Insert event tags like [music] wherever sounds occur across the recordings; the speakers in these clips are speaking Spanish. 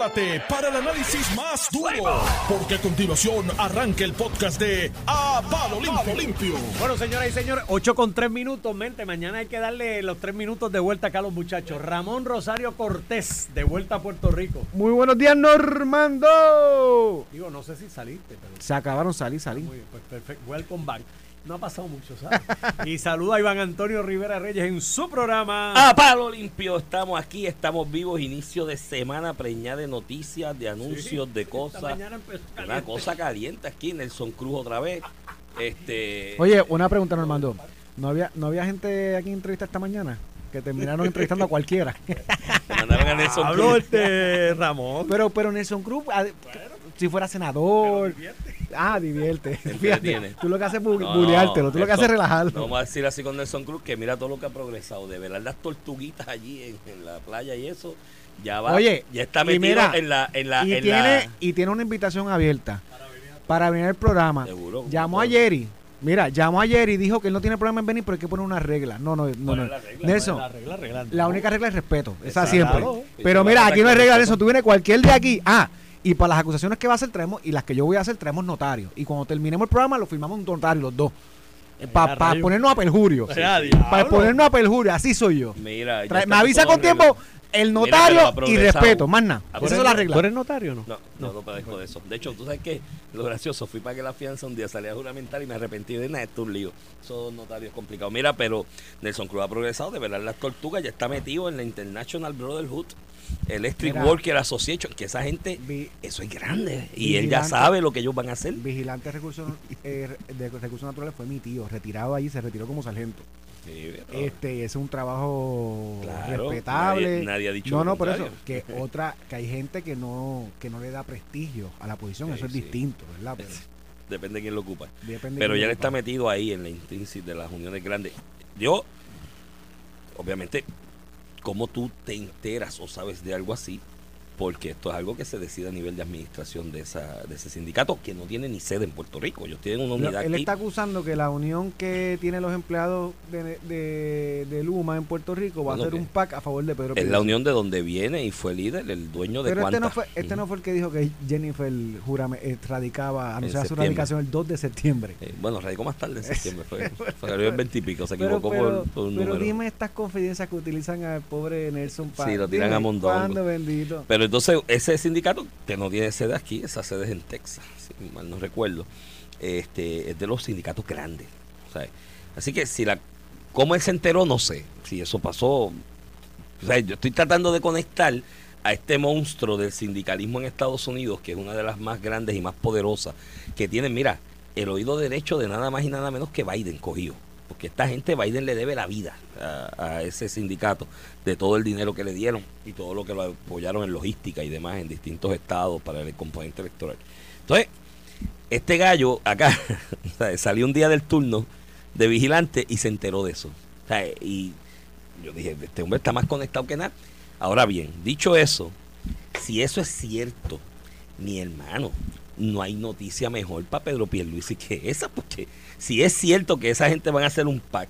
prepárate para el análisis más duro, porque a continuación arranca el podcast de A Palo Limpio. Limpio. Bueno, señoras y señores, 8 con 3 minutos, mente. Mañana hay que darle los 3 minutos de vuelta acá a los muchachos. Ramón Rosario Cortés, de vuelta a Puerto Rico. Muy buenos días, Normando. Digo, no sé si saliste, pero. Se acabaron, salí, salí. Muy bien, pues perfecto. Welcome back. No ha pasado mucho, ¿sabes? [laughs] y saluda a Iván Antonio Rivera Reyes en su programa. A palo limpio, estamos aquí, estamos vivos, inicio de semana preñada de noticias, de anuncios, de cosas. Una cosa caliente aquí, Nelson Cruz otra vez. Este, Oye, una pregunta, Normando. ¿No había, ¿No había gente aquí en entrevista esta mañana? Que terminaron entrevistando a cualquiera. [laughs] mandaron a Nelson Habló Cruz. este Ramón. pero, pero Nelson Cruz, si fuera senador. Ah, divierte. Fíjate, tú lo que haces es bu- No, buleártelo, tú lo que haces es relajarlo. no Vamos a decir así con Nelson Cruz que mira todo lo que ha progresado. De verdad, las tortuguitas allí en, en la playa y eso, ya va. Oye, ya está metido mira, en la. En la, y, en tiene, la- y tiene una invitación abierta para venir al programa. Seguro. Llamó a Jerry. Mira, llamó a Jerry y dijo que él no tiene problema en venir, pero hay que poner una regla. No, no, no. ¿Cuál no. la regla? Nelson, La regla, regla. La única regla es respeto, esa siempre. Pero mira, aquí no hay regla de eso. Tú vienes cualquier de aquí. Ah, y para las acusaciones que va a hacer traemos y las que yo voy a hacer traemos notarios. Y cuando terminemos el programa lo firmamos un notario los dos. Para ponernos a perjurio. O sea, Para ponernos a perjurio, así soy yo. Mira, Trae- me avisa con tiempo el notario y respeto, más nada. Esa es la regla. ¿Tú eres notario o no? No, no, no padezco de eso. De hecho, tú sabes que lo gracioso, fui para que la fianza un día salí a juramentar y me arrepentí de nada, esto es un lío. Esos notarios complicados. Mira, pero Nelson Cruz ha progresado, de verdad las tortugas ya está metido en la International Brotherhood, Electric Mira. Worker Association, que esa gente, Vi- eso es grande. Y él ya sabe lo que ellos van a hacer. vigilante de recursos, eh, de recursos naturales fue mi tío, retirado allí, se retiró como sargento. Sí, pero- Este es un trabajo Claro, respetable. nadie- nadie ha dicho no, no, por eso que [laughs] otra que hay gente que no que no le da prestigio a la posición, Sí, eso es sí. distinto, ¿verdad? Pero [laughs] Depende de quién lo ocupa. Pero ya él está metido ahí en la intrínseca de las uniones grandes. Yo, obviamente, ¿cómo tú te enteras o sabes de algo así? Porque esto es algo que se decide a nivel de administración de, esa, de ese sindicato que no tiene ni sede en Puerto Rico. Ellos tienen una unidad él aquí. está acusando que la unión que tienen los empleados de, de, de Luma en Puerto Rico va Bueno, a hacer un PAC a favor de Pedro Es la Pierluisi. unión de donde viene y fue líder, el dueño de Pero este no, fue, este no fue el que dijo que Jennifer jurame, eh, radicaba, anunciaba su radicación el 2 de septiembre. Eh, bueno, radicó más tarde en [laughs] septiembre. Fue, el 20 y pico, se Pero, equivocó pero, por, por un pero número. dime estas confidencias que utilizan al pobre Nelson Paz. Sí, lo tiran a mondongo. ¿Cuándo, bendito? Pero entonces ese sindicato que no tiene sede aquí, esa sede es en Texas, si mal no recuerdo, este, es de los sindicatos grandes. ¿sabes? Así que si la, cómo él se enteró, no sé. Si eso pasó, o sea, yo estoy tratando de conectar a este monstruo del sindicalismo en Estados Unidos, que es una de las más grandes y más poderosas, que tienen, mira, el oído derecho de nada más y nada menos que Biden cogido. Porque esta gente, Biden le debe la vida a, ese sindicato de todo el dinero que le dieron y todo lo que lo apoyaron en logística y demás en distintos estados para el componente electoral. Entonces, este gallo acá [laughs] salió un día del turno de vigilante y se enteró de eso. O sea, y yo dije, este hombre está más conectado que nada. Ahora bien, dicho eso, si eso es cierto, mi hermano, no hay noticia mejor para Pedro Pierluisi que esa, porque si es cierto que esa gente van a hacer un pack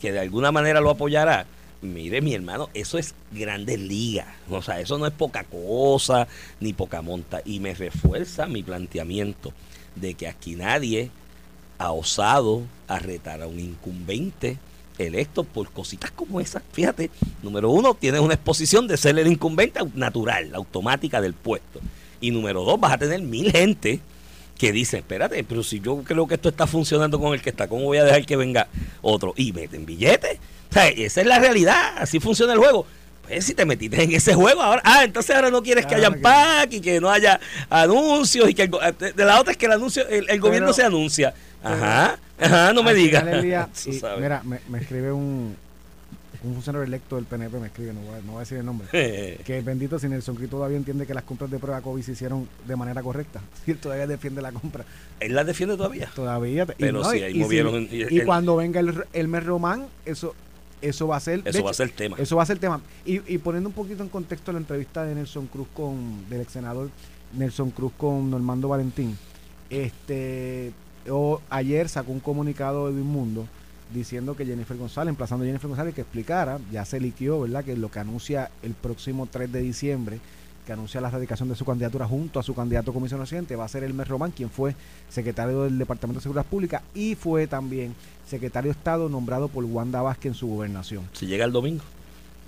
que de alguna manera lo apoyará, mire mi hermano, eso es grandes ligas, o sea, eso no es poca cosa ni poca monta, y me refuerza mi planteamiento de que aquí nadie ha osado a retar a un incumbente electo por cositas como esas. Fíjate, número uno, tienes una exposición de ser el incumbente natural, automática del puesto. Y número dos, vas a tener mil gente que dice, espérate, pero si yo creo que esto está funcionando con el que está, ¿cómo voy a dejar que venga otro? Y meten billetes. O sea, esa es la realidad, así funciona el juego. Pues si te metiste en ese juego ahora, ah, entonces ahora no quieres que haya que- pack y que no haya anuncios y que el go- de la otra es que el anuncio, el, el gobierno se anuncia. Ajá, ajá, no me digas. [laughs] y, mira, me, me escribe un, un funcionario electo del PNP, me escribe, no voy, a- no voy a decir el nombre. [laughs] Que bendito si Nelson Cruz todavía entiende que las compras de prueba COVID se hicieron de manera correcta. [laughs] Si él todavía defiende la compra. Él la defiende todavía. Todavía. y Pero no, y- ahí y movieron si- y cuando venga el, el mes román, eso, eso va a ser. Eso va a ser tema. Eso va a ser tema. Y, y poniendo un poquito en contexto la entrevista de Nelson Cruz con, del ex senador Nelson Cruz con Normando Valentín, este o, ayer sacó un comunicado de Mundo diciendo que Jennifer González, emplazando a Jennifer González que explicara, ya se liquió, ¿verdad? Que lo que anuncia el próximo 3 de diciembre, que anuncia la radicación de su candidatura junto a su candidato a comisión residente, va a ser Elmer Román, quien fue secretario del Departamento de Seguridad Pública y fue también secretario de Estado nombrado por Wanda Vázquez en su gobernación. Si llega el domingo.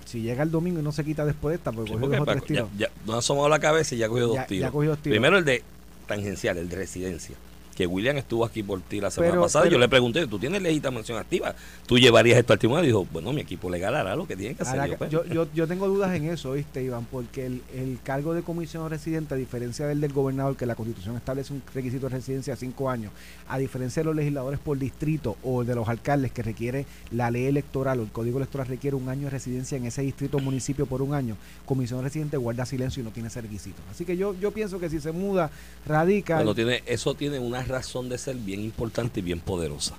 Si llega el domingo y no se quita después de esta, porque Sí, cogió porque dos o tres tiros. ya, ya no ha asomado la cabeza y ya cogió dos Ya- cogió dos tiros. Primero el de tangencial, el de residencia. Que William estuvo aquí por ti la semana Pero- pasada y yo pero- le pregunté, ¿tú tienes legitimación activa? ¿Tú llevarías esto al tribunal? Y dijo, bueno, mi equipo legal hará lo que tiene que hacer. Yo, pues, yo, yo, yo tengo dudas en eso, ¿viste, Iván? Porque el, el cargo de comisionado residente, a diferencia del del gobernador, que la constitución establece un requisito de residencia a cinco años, a diferencia de los legisladores por distrito o de los alcaldes que requiere la ley electoral o el código electoral requiere un año de residencia en ese distrito o municipio por un año, comisionado residente guarda silencio y no tiene ese requisito. Así que yo, yo pienso que si se muda, radica. Bueno, tiene, eso tiene una razón de ser bien importante y bien poderosa.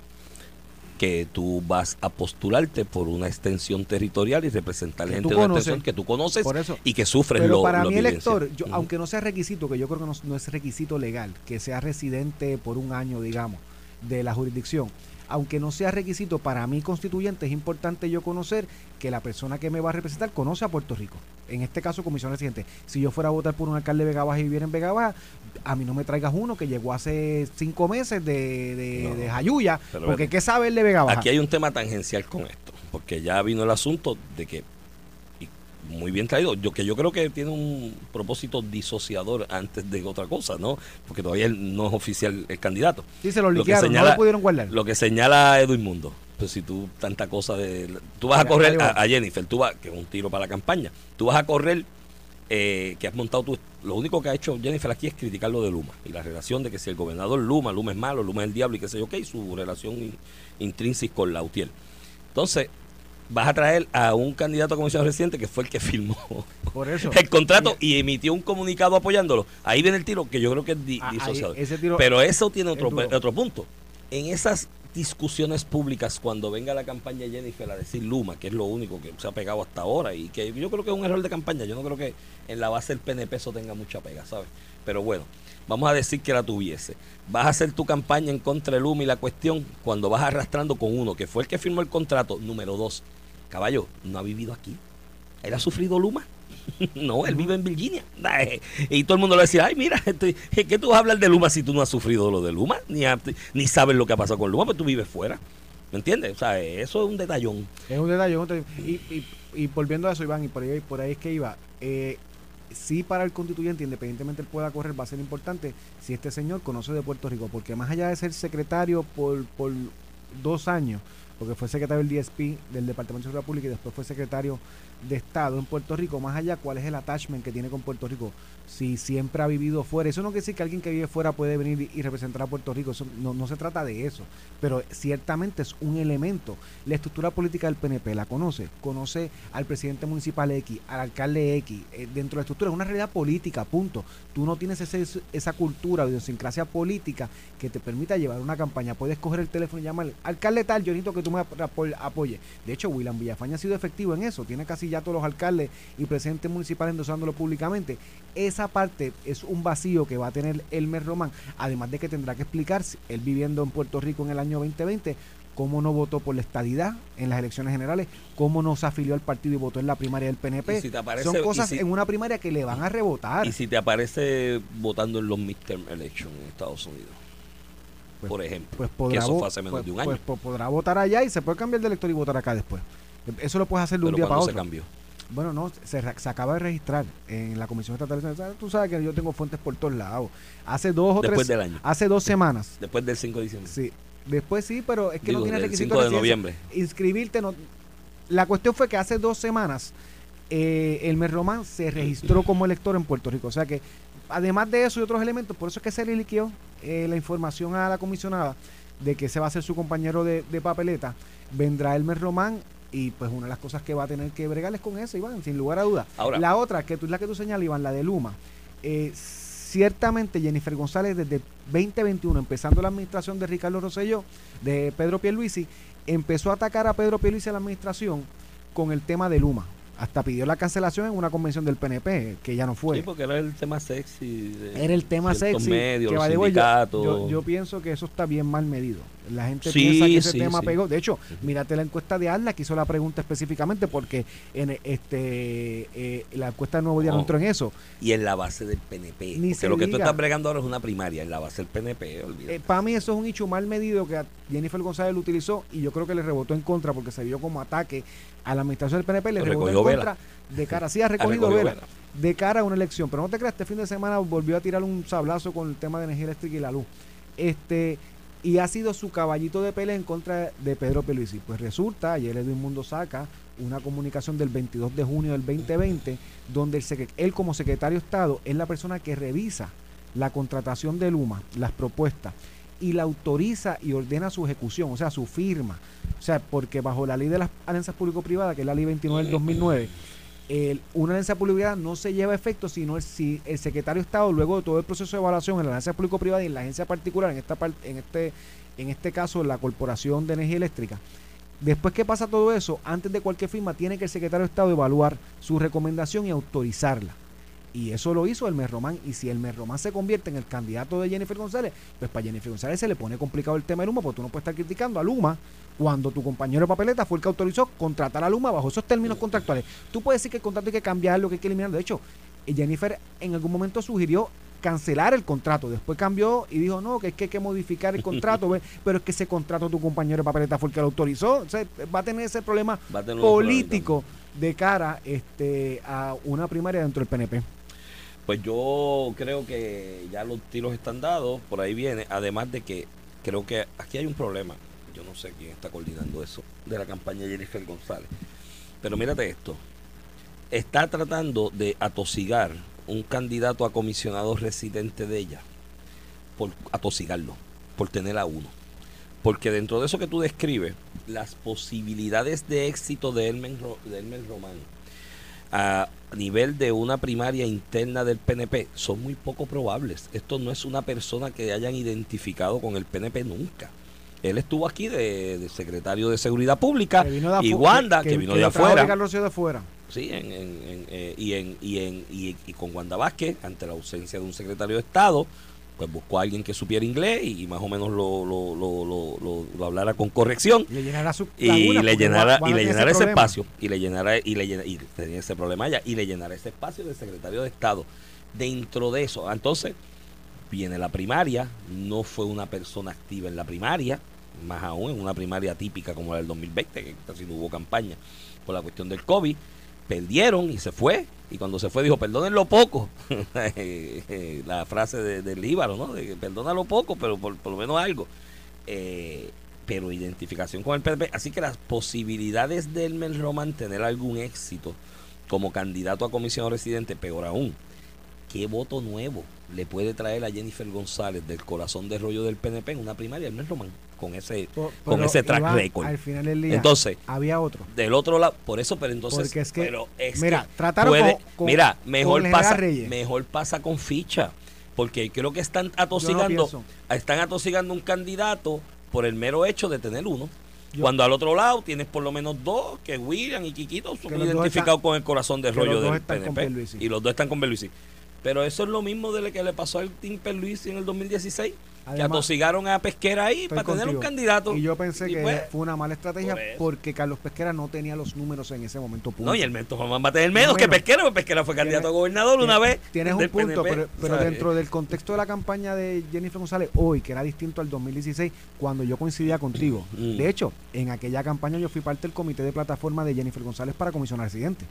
Que tú vas a postularte por una extensión territorial y representar gente de una extensión que tú conoces Por eso. y que sufres Pero lo para lo vivencia. elector, yo, aunque no sea requisito, que yo creo que no, no es requisito legal, que sea residente por un año, digamos, de la jurisdicción, aunque no sea requisito para mí constituyente, es importante yo conocer que la persona que me va a representar conoce a Puerto Rico. En este caso, comisión residente. Si yo fuera a votar por un alcalde de Vega Baja y viviera en Vega Baja, a mí no me traigas uno que llegó hace cinco meses de, de, No. de Jayuya, porque. ¿qué sabe el de Vega Baja? Aquí hay un tema tangencial con esto, porque ya vino el asunto de que, muy bien traído, yo que yo creo que tiene un propósito disociador antes de otra cosa, ¿no? Porque todavía él no es oficial el candidato. Sí, se lo Lo que liquearon, no señala- lo pudieron guardar. Lo que señala Edwin Mundo, pues si tú tanta cosa de... Tú vas a correr a, a Jennifer, tú vas, que es un tiro para la campaña, tú vas a correr eh, que has montado tú. Lo único que ha hecho Jennifer aquí es criticar lo de Luma y la relación de que si el gobernador Luma, Luma es malo, Luma es el diablo y qué sé yo qué, y su relación in- intrínseca con Lautier. Entonces, vas a traer a un candidato a comisión reciente que fue el que firmó Por eso. [laughs] el contrato y emitió un comunicado apoyándolo. Ahí viene el tiro que yo creo que es di- Ah, ahí, disociador. ese tiro- Pero eso tiene otro, otro punto. En esas discusiones públicas, cuando venga la campaña Jennifer a decir Luma, que es lo único que se ha pegado hasta ahora, y que yo creo que es un error de campaña, yo no creo que en la base del PNP eso tenga mucha pega, ¿sabes? Pero bueno, vamos a decir que la tuviese. Vas a hacer tu campaña en contra de Luma y la cuestión cuando vas arrastrando con uno, que fue el que firmó el contrato, número dos. Caballo, no ha vivido aquí. Él ha sufrido Luma. [laughs] No, él vive en Virginia. Y todo el mundo le decía, ay, mira, este, ¿qué tú vas a hablar de Luma si tú no has sufrido lo de Luma? Ni, ni sabes lo que ha pasado con Luma, pues tú vives fuera. ¿Me entiendes? O sea, eso es un detallón. Es un detalle. Y, y, y volviendo a eso, Iván, y por ahí, por ahí es que iba. Eh, sí, para el constituyente, independientemente él pueda correr, va a ser importante si este señor conoce de Puerto Rico. Porque más allá de ser secretario por, por dos años, porque fue secretario del DSP del Departamento de Seguridad Pública y después fue secretario de Estado en Puerto Rico, más allá, cuál es el attachment que tiene con Puerto Rico, si siempre ha vivido fuera. Eso no quiere decir que alguien que vive fuera puede venir y, representar a Puerto Rico, eso no, se trata de eso, pero ciertamente es un elemento. La estructura política del PNP la conoce, conoce al presidente municipal X, al alcalde X, eh, dentro de la estructura, es una realidad política, punto. Tú no tienes esa cultura idiosincrasia política que te permita llevar una campaña. Puedes coger el teléfono y llamar, alcalde tal, yo necesito que tú me apo- apoyes. De hecho, William Villafaña ha sido efectivo en eso, tiene casi ya todos los alcaldes y presidentes municipales endosándolo públicamente. Esa parte es un vacío que va a tener Elmer Román, además de que tendrá que explicar, si él viviendo en Puerto Rico en el año 2020, cómo no votó por la estadidad en las elecciones generales, cómo no se afilió al partido y votó en la primaria del PNP. Si aparece- Son cosas si- en una primaria que le van a rebotar. Y si te aparece votando en los midterm elections en Estados Unidos, Pues- por ejemplo, pues que podrá, eso vo- fue hace menos pues- de un año. pues- podrá votar allá y se puede cambiar de elector y votar acá después. Eso lo puedes hacer de un día para cuando se otro. cambió. Bueno, no, se, acaba de registrar en la Comisión Estatal de Elecciones. Tú sabes que yo tengo fuentes por todos lados. Hace dos o Después tres, del año. hace dos semanas. Después del 5 de diciembre. Sí. Después sí, pero es que Digo, no tiene del requisito 5 de noviembre. Inscribirte no. La cuestión fue que hace dos semanas eh, Elmer Román se registró como elector en Puerto Rico. O sea que, además de eso y otros elementos, por eso es que se le liqueó eh, la información a la comisionada de que ese va a ser su compañero de, de papeleta. Vendrá Elmer Román y pues una de las cosas que va a tener que bregar es con eso, Iván, sin lugar a dudas. Ahora- la otra, que tú es la que tú señalas, Iván, la de Luma. Eh, ciertamente Jennifer González desde 2021, empezando la administración de Ricardo Rosselló, de Pedro Pierluisi, empezó a atacar a Pedro Pierluisi a la administración con el tema de Luma. Hasta pidió la cancelación en una convención del PNP, que ya no fue. Sí, porque era el tema sexy. de Era el tema sexy. medios, que los yo- sindicatos. yo, yo pienso que eso está bien mal medido. La gente Sí, piensa que ese sí, tema sí. pegó. De hecho, mírate la encuesta de Atlas que hizo la pregunta específicamente porque en este eh, la encuesta de Nuevo Día no Oh. entró en eso. Y en la base del PNP. Ni porque lo que tú estás bregando ahora es una primaria. En la base del PNP, olvídate. para mí eso es un hecho mal medido que Jennifer González lo utilizó y yo creo que le rebotó en contra porque se vio como ataque a la administración del PNP, le rebotó en recogió contra de cara, sí ha [laughs] recogido recogido vela, vela. de cara a una elección, pero no te creas, este fin de semana volvió a tirar un sablazo con el tema de energía eléctrica y la luz. Este y ha sido su caballito de pelea en contra de Pedro Pierluisi. Pues resulta, ayer Edwin Mundo saca una comunicación del 22 de junio del 2020 donde el él como secretario de Estado es la persona que revisa la contratación de Luma, las propuestas y la autoriza y ordena su ejecución, o sea, su firma. O sea, porque bajo la ley de las alianzas público-privadas, que es la ley 29 del 2009, el- una alianza público-privada no se lleva a efecto sino el, si el secretario de Estado, luego de todo el proceso de evaluación en la alianza público-privada y en la agencia particular, en, esta, en, este, en este caso la Corporación de Energía Eléctrica, después que pasa todo eso, antes de cualquier firma, tiene que el secretario de Estado evaluar su recomendación y autorizarla. Y eso lo hizo Elmer Román. Y si Elmer Román se convierte en el candidato de Jennifer González, pues para Jennifer González se le pone complicado el tema de Luma, porque tú no puedes estar criticando a Luma cuando tu compañero de papeleta fue el que autorizó contratar a Luma bajo esos términos contractuales. Tú puedes decir que el contrato hay que cambiarlo, que hay que eliminarlo. De hecho, Jennifer en algún momento sugirió cancelar el contrato. Después cambió y dijo, no, que es que hay que modificar el [laughs] contrato, pero es que ese contrato tu compañero de papeleta fue el que lo autorizó. O sea, va a tener ese problema tener político de cara este, a una primaria dentro del PNP. Pues yo creo que ya los tiros están dados, por ahí viene, además de que creo que aquí hay un problema, no sé quién está coordinando eso, de la campaña de Jennifer González, pero mírate esto, está tratando de atosigar un candidato a comisionado residente de ella, por atosigarlo, por tener a uno, porque dentro de eso que tú describes, las posibilidades de éxito de Ro- de Elmer Román, a nivel de una primaria interna del PNP son muy poco probables. Esto no es una persona que hayan identificado con el PNP nunca. Él estuvo aquí de, de secretario de Seguridad Pública de y Wanda, que, vino de afuera. De. Sí, en, en- en, eh, y, con Wanda Vázquez, ante la ausencia de un secretario de Estado, pues buscó a alguien que supiera inglés y más o menos lo, lo, lo, lo, lo- lo hablara con corrección Le su y le llenara y le tiene llenara ese espacio y le llenara y le llenara, y tenía ese problema ya y le llenara ese espacio del secretario de Estado dentro de eso entonces viene la primaria no fue una persona activa en la primaria más aún en una primaria típica como la del 2020 que casi no hubo campaña por la cuestión del COVID perdieron y se fue. Y cuando se fue dijo perdonen lo poco [laughs] la frase de- del Íbaro no de perdona lo poco pero por, por lo menos algo. Eh, pero identificación con el PNP. Así que las posibilidades de Elmer Román tener algún éxito como candidato a comisión residente, peor aún, ¿qué voto nuevo le puede traer a Jennifer González del corazón de rollo del PNP en una primaria Elmer Román con ese, con ese track Iván, record? Al final del día Entonces, había otro. del otro lado, por eso, pero entonces, Porque es que, pero es mira, que trataron puede- con- con- mira, mejor el pasa, Reyes. mejor pasa con ficha, porque creo que están atosigando, están atosigando un candidato por el mero hecho de tener uno. Yo- Cuando al otro lado tienes por lo menos dos, que William y Quiquito son identificados con el corazón de rollo del PNP. Y los dos están con Pierluisi. Pero eso es lo mismo de lo que le pasó al Team Pierluisi en el 2016. que Además, atosigaron a Pesquera ahí para tener un candidato. Y yo pensé Y que pues, fue una mala estrategia por porque Carlos Pesquera no tenía los números en ese momento. punto. No, y el Mento Román va a tener menos No, que menos. Pesquera, porque Pesquera fue candidato a gobernador una vez. Tienes un punto, PNP, pero, dentro del contexto de la campaña de Jennifer González hoy, que era distinto al 2016, cuando yo coincidía contigo. Mm. De hecho, en aquella campaña yo fui parte del comité de plataforma de Jennifer González para comisionar residente.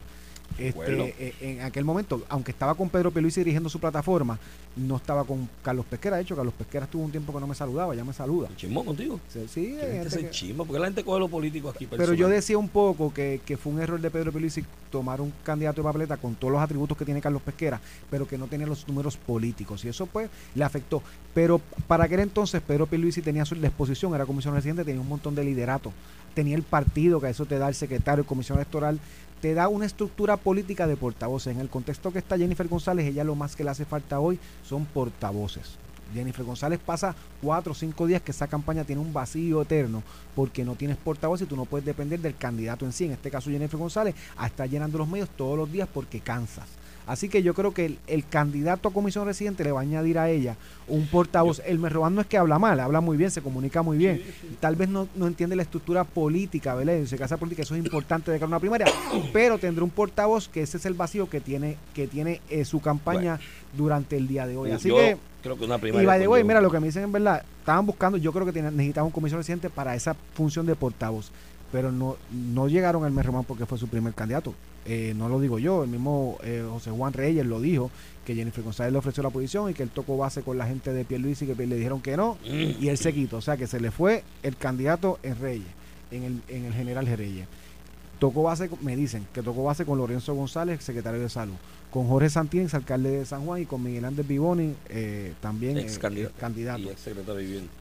Este, eh, en aquel momento, aunque estaba con Pedro Pierluisi dirigiendo su plataforma, no estaba con Carlos Pesquera. De hecho, Carlos Pesquera estuvo un tiempo que no me saludaba, ya me saluda. Chismó contigo. Sí, sí, gente que- chisma, porque la gente coge lo político aquí. pero yo decía un poco que, que fue un error de Pedro Pierluisi tomar un candidato de papeleta con todos los atributos que tiene Carlos Pesquera, pero que no tenía los números políticos y eso pues le afectó. Pero para aquel entonces Pedro Pierluisi tenía su la exposición, era comisión residente, tenía un montón de liderato, tenía el partido, que eso te da el secretario, comisión electoral, te da una estructura política de portavoces. En el contexto que está Jennifer González, ella lo más que le hace falta hoy son portavoces. Jennifer González pasa cuatro o cinco días que esa campaña tiene un vacío eterno porque no tienes portavoz y tú no puedes depender del candidato en sí. En este caso, Jennifer González a estar llenando los medios todos los días porque cansas. Así que yo creo que el, el candidato a comisión residente le va a añadir a ella un portavoz. El Merroban no es que habla mal, habla muy bien, se comunica muy bien. Tal vez no, no entiende la estructura política, ¿verdad? En su casa política eso es importante de cara a una primaria, pero tendrá un portavoz que ese es el vacío que tiene que tiene eh, su campaña durante el día de hoy. Así Yo que creo que una primaria. y by the way, mira lo que me dicen en verdad, estaban buscando, yo creo que tienen, necesitaban un comisión residente para esa función de portavoz, pero no no llegaron al Merromán porque fue su primer candidato. Eh, no lo digo yo, el mismo eh, José Juan Reyes lo dijo, que Jennifer González le ofreció la posición y que él tocó base con la gente de Pierluisi y que le dijeron que no, y él se quitó, o sea que se le fue el candidato en Reyes, en el, en el general Reyes. Tocó base, me dicen que tocó base con Lorenzo González, secretario de salud, con Jorge Santínez, alcalde de San Juan, y con Miguel Ángel Vivoni, eh, también Ex eh, candidato. candidato. Y ex secretario de vivienda.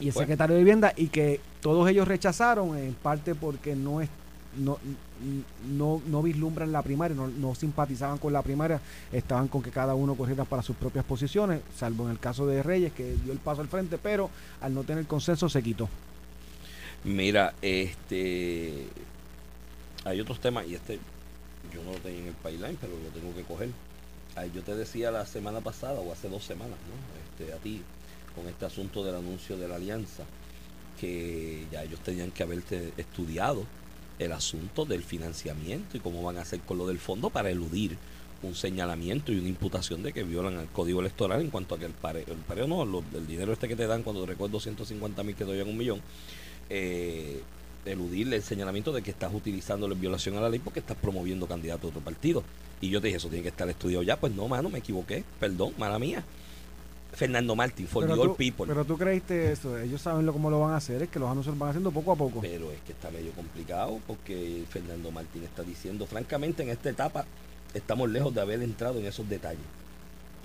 Y el Bueno. secretario de vivienda, y que todos ellos rechazaron, en parte porque no es no, no, no vislumbran la primaria, no, no simpatizaban con la primaria, estaban con que cada uno corriera para sus propias posiciones, salvo en el caso de Reyes, que dio el paso al frente, pero al no tener consenso se quitó. Mira, este. Hay otros temas, y este yo no lo tenía en el pipeline, pero lo tengo que coger. Ay, yo te decía la semana pasada, o hace dos semanas, ¿no? Este, a ti, con este asunto del anuncio de la alianza, que ya ellos tenían que haberte estudiado el asunto del financiamiento y cómo van a hacer con lo del fondo para eludir un señalamiento y una imputación de que violan el código electoral en cuanto a que el pareo, no, el dinero este que te dan cuando te recuerdo 150 mil que te doy un millón, eh, eludir el señalamiento de que estás utilizándolo en violación a la ley porque estás promoviendo candidato a otro partido. Y yo te dije, eso tiene que estar estudiado ya. Pues no, mano, me equivoqué. Perdón, mala mía. Fernando Martín, for Pero the tú, people. pero tú creíste eso, ellos saben lo, cómo lo van a hacer, es que los anuncios lo van haciendo poco a poco. Pero es que está medio complicado porque Fernando Martín está diciendo, francamente, en esta etapa estamos lejos de haber entrado en esos detalles.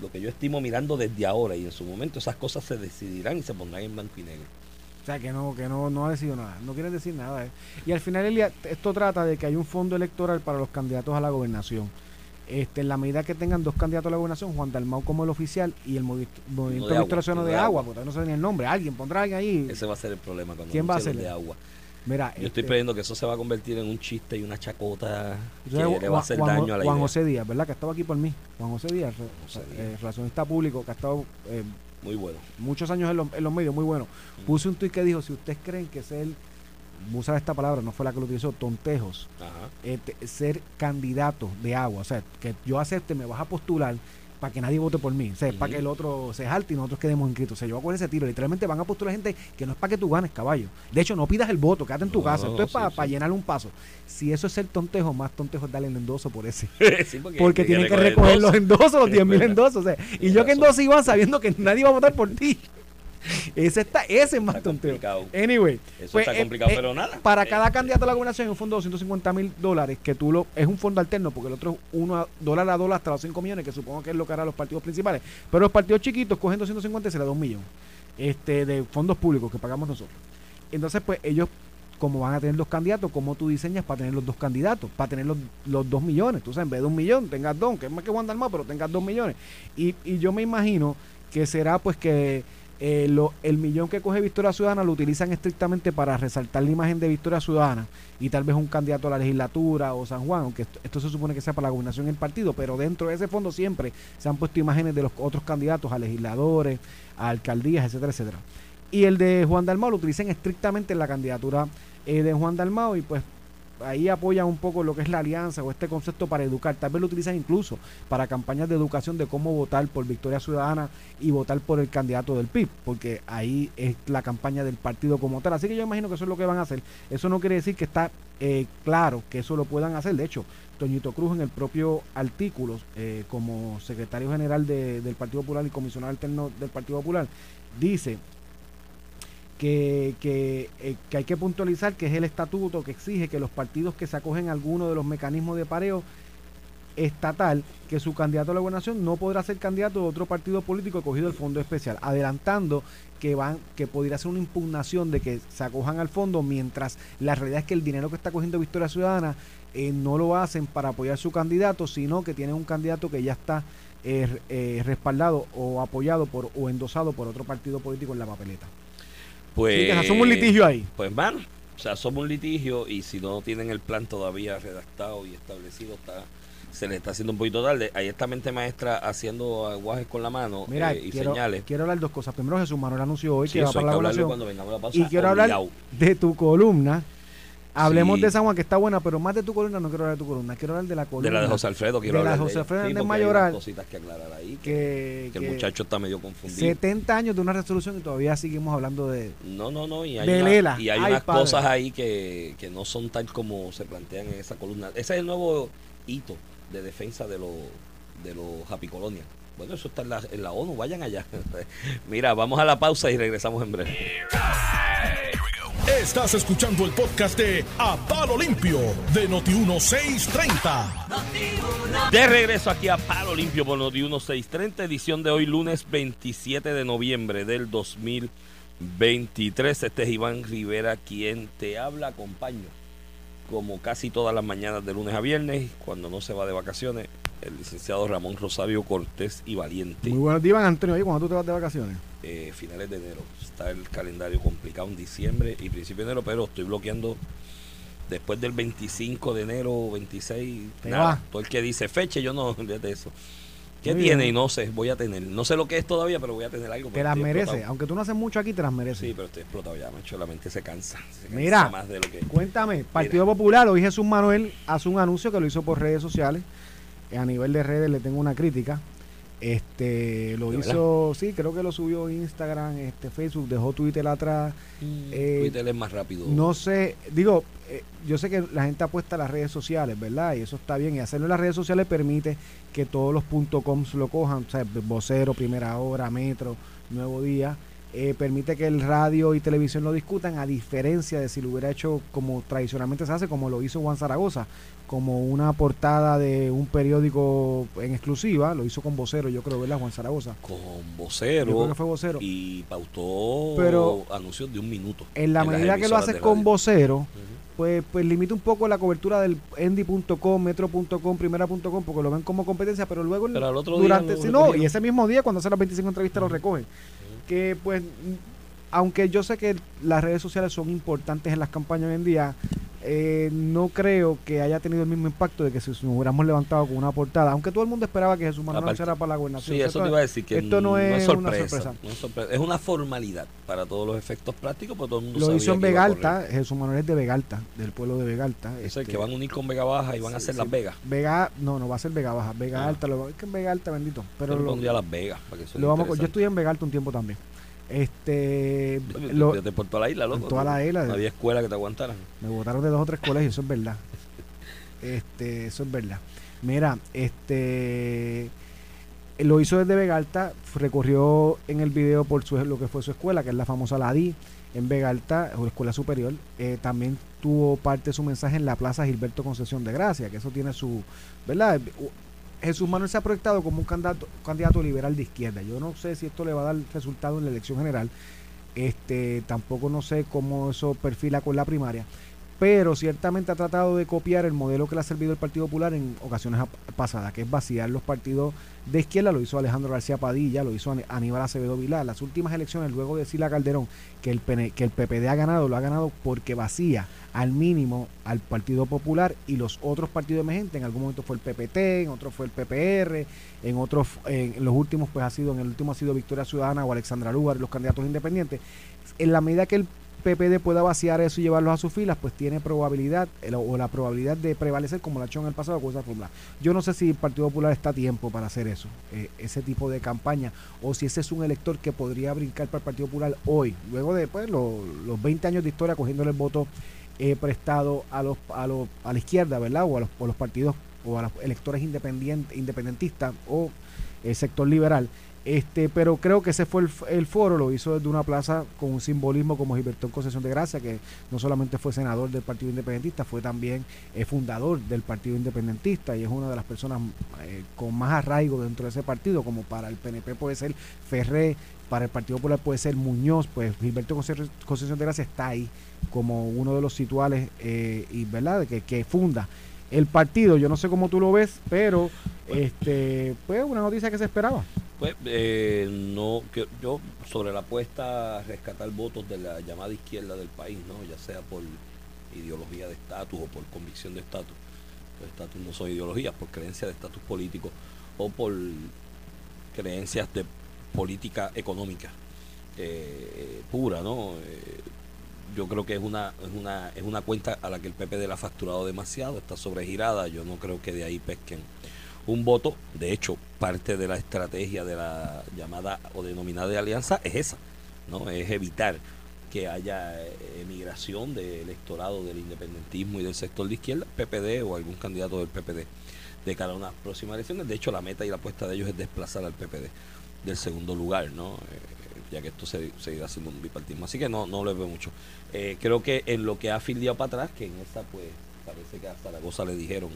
Lo que yo estimo mirando desde ahora y en su momento, esas cosas se decidirán y se pondrán en blanco y negro. O sea, que no, que no, no ha decidido nada, no quieren decir nada. eh. Y al final, Elia, esto trata de que hay un fondo electoral para los candidatos a la gobernación. Este, en la medida que tengan dos candidatos a la gobernación, Juan Dalmau como el oficial y el Movi- Movimiento de agua, de de Agua, porque no sé ni el nombre, alguien pondrá alguien ahí. Ese va a ser el problema cuando ¿Quién va a hacerle? de agua. Mira, Yo estoy este, creyendo que eso se va a convertir en un chiste y una chacota que le va a hacer Juan, daño a la Juan idea. José Díaz, ¿verdad? Que estaba aquí por mí. Juan José Díaz, José eh, Díaz. relacionista público, que ha estado eh, Muy bueno. muchos años en los, en los medios, muy bueno. Mm. Puse un tuit que dijo, si ustedes creen que ser, usar esta palabra, no fue la que lo utilizó, tontejos, Ajá. eh, te- ser candidato de agua, o sea, que yo acepte, me vas a postular para que nadie vote por mí, o sea, para Ujú. que el otro se jalte y nosotros quedemos inscritos. O sea, yo voy a ese tiro, literalmente van a postular gente que no es para que tú ganes, caballo. De hecho, no pidas el voto, quédate en tu No, casa, esto es sí, para sí. llenar un paso. Si eso es ser tontejo, más tontejo es darle el endoso por ese. [laughs] Sí, porque, Porque tienen que recoger los dos. endosos, los Es 10 mil [laughs] endosos. O sea, y yo que endoso iban sabiendo que nadie va a votar por ti. [laughs] Ese está, ese es más Está tonteo. complicado. Anyway, Eso pues, está eh, complicado, eh, pero nada. para Eh, cada candidato a la gobernación hay un fondo de 250 mil dólares que tú lo es un fondo alterno porque el otro es uno a- dólar a dólar hasta los 5 millones que supongo que es lo que harán los partidos principales. Pero los partidos chiquitos cogen 250 y se le da un millón este de fondos públicos que pagamos nosotros. Entonces pues ellos como van a tener dos candidatos cómo tú diseñas para tener los dos candidatos para tener los, los dos millones. Tú sabes en vez de un millón tengas dos que es más que Juan Dalmau pero tengas dos millones. Y, y yo me imagino que será pues que eh, lo- el millón que coge Victoria Ciudadana lo utilizan estrictamente para resaltar la imagen de Victoria Ciudadana y tal vez un candidato a la legislatura o San Juan, aunque esto, se supone que sea para la gobernación del partido, pero dentro de ese fondo siempre se han puesto imágenes de los otros candidatos a legisladores, a alcaldías, etcétera, etcétera. Y el de Juan Dalmao lo utilizan estrictamente en la candidatura eh, de Juan Dalmao y pues ahí apoyan un poco lo que es la alianza o este concepto para educar. Tal vez lo utilizan incluso para campañas de educación de cómo votar por Victoria Ciudadana y votar por el candidato del PIB, porque ahí es la campaña del partido como tal. Así que yo imagino que eso es lo que van a hacer. Eso no quiere decir que está eh, claro que eso lo puedan hacer. De hecho, Toñito Cruz en el propio artículo, eh, como secretario general de- del Partido Popular y comisionado alterno del Partido Popular, dice que, que, eh, que hay que puntualizar que es el estatuto que exige que los partidos que se acogen a alguno de los mecanismos de pareo estatal que su candidato a la gobernación no podrá ser candidato de otro partido político cogido del fondo especial, adelantando que van que podría ser una impugnación de que se acojan al fondo mientras la realidad es que el dinero que está cogiendo Victoria Ciudadana eh, no lo hacen para apoyar su candidato, sino que tienen un candidato que ya está eh, eh, respaldado o apoyado por o endosado por otro partido político en la papeleta. Pues, que se asume un litigio ahí. Pues, mano, o sea, somos un litigio y si no tienen el plan todavía redactado y establecido, está se le está haciendo un poquito tarde. Ahí está mente maestra haciendo aguajes con la mano Mira, eh, y quiero, señales. quiero hablar dos cosas. Primero, Jesús Manuel anunció hoy Sí, que va para la. Y quiero hablar de tu columna. Hablemos Sí. de San Juan, que está buena, pero más de tu columna no quiero hablar de tu columna. Quiero hablar de la columna. De la de José Alfredo, quiero de la de hablar José. Alfredo Sí, hay Mayoral, unas cositas que aclarar ahí. Que, Que, que el muchacho está medio confundido. 70 años de una resolución y todavía seguimos hablando de. No, no, no. Y hay, De una- Lela. y hay Ay, unas padre. cosas ahí que, que no son tal como se plantean en esa columna. Ese es el nuevo hito de defensa de los de los Happy Colonias. Bueno, eso está en la, en la ONU, vayan allá. [laughs] Mira, vamos a la pausa y regresamos en breve. Estás escuchando el podcast de A Palo Limpio de Noti1630. De regreso aquí a Palo Limpio por Noti 1630, edición de hoy, lunes 27 de noviembre del 2023. Este es Iván Rivera quien te habla, acompaño, como casi todas las mañanas de lunes a viernes, cuando no se va de vacaciones, el licenciado Ramón Rosario Cortés y Valiente. Muy buenos días, Antonio. Oye, cuando tú te vas de vacaciones. eh, finales de enero. Está el calendario complicado en diciembre y principio de enero, pero estoy bloqueando después del 25 de enero, 26. Te nada. Todo el que dice fecha, yo no, de eso. ¿Qué Muy tiene? bien. Y no sé, voy a tener. No sé lo que es todavía, pero voy a tener algo. Te las mereces. Aunque tú no haces mucho aquí, te las mereces. Sí, pero estoy explotado ya, macho. La mente se cansa. Se cansa Mira. más de lo que. Cuéntame, Partido Popular, hoy Jesús Manuel hace un anuncio que lo hizo por redes sociales. A nivel de redes le tengo una crítica. Este lo ¿De hizo, sí, creo que lo subió Instagram, este Facebook, dejó Twitter atrás. Eh, Twitter es más rápido. No sé, digo, eh, yo sé que la gente apuesta a las redes sociales, ¿verdad? Y eso está bien. Y hacerlo en las redes sociales permite que todos los .coms lo cojan, o sea, vocero, primera hora, metro, nuevo día. eh, permite que el radio y televisión lo discutan, a diferencia de si lo hubiera hecho como tradicionalmente se hace, como lo hizo Juan Zaragoza, como una portada de un periódico en exclusiva, lo hizo con vocero, yo creo, ¿verdad? Juan Zaragoza. Con Yo vocero. creo que fue vocero. Y pautó Pero- anuncios de un minuto. En la medida que lo haces con vocero. Pues, pues limita un poco la cobertura del endy.com, metro.com, primera.com, porque lo ven como competencia, pero luego Pero al otro día durante sí, no, y ese mismo día cuando hacen las 25 entrevistas lo recogen. Que pues aunque yo sé que las redes sociales son importantes en las campañas hoy en día, eh, no creo que haya tenido el mismo impacto de que si nos hubiéramos levantado con una portada, aunque todo el mundo esperaba que Jesús Manuel anunciara para la gobernación. Sí, eso esto- te iba a decir que esto no es una sorpresa, sorpresa. no es sorpresa. Es una formalidad para todos los efectos prácticos, pero todo el mundo Lo sabía hizo en. Vegalta, Jesús Manuel es de Vegalta, del pueblo de Vegalta. Es este, que van a unir con Vega Baja y van a hacer sí. Las Vegas. Vega, no, no va a ser Vega Baja, Vega Ah. Alta, lo, es que en Vega Alta, bendito. Pero Yo lo, pondría Las Vegas. Para que lo vamos, yo estuve en Vega Alta un tiempo también. Este, lo- Desde por toda la isla, loco. toda la isla. No había escuela que te aguantaran. me votaron de dos o tres colegios, eso es verdad. Este, eso es verdad. Mira, este lo hizo desde Vega Alta, recorrió en el video por su, lo que fue su escuela, que es la famosa LADI, en Vega Alta, o escuela superior. Eh, también tuvo parte de su mensaje en la Plaza Gilberto Concepción de Gracia, que eso tiene su, ¿verdad? Jesús Manuel se ha proyectado como un candidato, candidato liberal de izquierda. Yo no sé si esto le va a dar resultado en la elección general. Este, tampoco no sé cómo eso perfila con la primaria. Pero ciertamente ha tratado de copiar el modelo que le ha servido el Partido Popular en ocasiones pasadas, que es vaciar los partidos de izquierda. Lo hizo Alejandro García Padilla, lo hizo Aníbal Acevedo Vilá. Las últimas elecciones, luego de Sila Calderón, que el, que el PPD ha ganado, lo ha ganado porque vacía al mínimo al Partido Popular y los otros partidos emergentes. En algún momento fue el PPT, en otro fue el PPR, en otros, en los últimos, pues ha sido, en el último ha sido Victoria Ciudadana o Alexandra Lugar, los candidatos independientes. En la medida que el PPD pueda vaciar eso y llevarlos a sus filas, pues tiene probabilidad el- o la probabilidad de prevalecer como lo ha hecho en el pasado con esa fórmula. Yo no sé si el Partido Popular está a tiempo para hacer eso, eh, ese tipo de campaña, o si ese es un elector que podría brincar para el Partido Popular hoy, luego de pues, lo- los 20 años de historia cogiéndole el voto eh, prestado a los, a los a la izquierda, ¿verdad? O a los, o los partidos o a los electores independientes, independentistas o el sector liberal. Este, pero creo que ese fue el, foro, lo hizo desde una plaza con un simbolismo como Gilberto Concesión de Gracia, que no solamente fue senador del Partido Independentista, fue también eh, fundador del Partido Independentista y es una de las personas eh, con más arraigo dentro de ese partido, como para el PNP puede ser Ferré, para el Partido Popular puede ser Muñoz, pues Gilberto Conce- Concesión de Gracia está ahí como uno de los situales eh, y verdad que funda el partido. Yo no sé cómo tú lo ves, pero este, pues una noticia que se esperaba. Pues eh, no, que yo sobre la apuesta a rescatar votos de la llamada izquierda del país, ¿no? ya sea por ideología de estatus o por convicción de estatus. Los estatus no son ideologías, por creencias de estatus político o por creencias de política económica eh, pura, ¿no? Eh, yo creo que es una, es una es una cuenta a la que el PPD la ha facturado demasiado, está sobregirada, yo no creo que de ahí pesquen un voto, de hecho, parte de la estrategia de la llamada o denominada alianza es esa, ¿no? Es evitar que haya eh, emigración del electorado del independentismo y del sector de izquierda, PPD o algún candidato del PPD de cara a unas próximas elecciones. De hecho, la meta y la apuesta de ellos es desplazar al PPD del segundo lugar, ¿no? Ya que esto se, seguirá siendo un bipartismo. Así que no, no le veo mucho. Eh, creo que en lo que ha filiado para atrás, que en esa, pues, parece que a Zaragoza le dijeron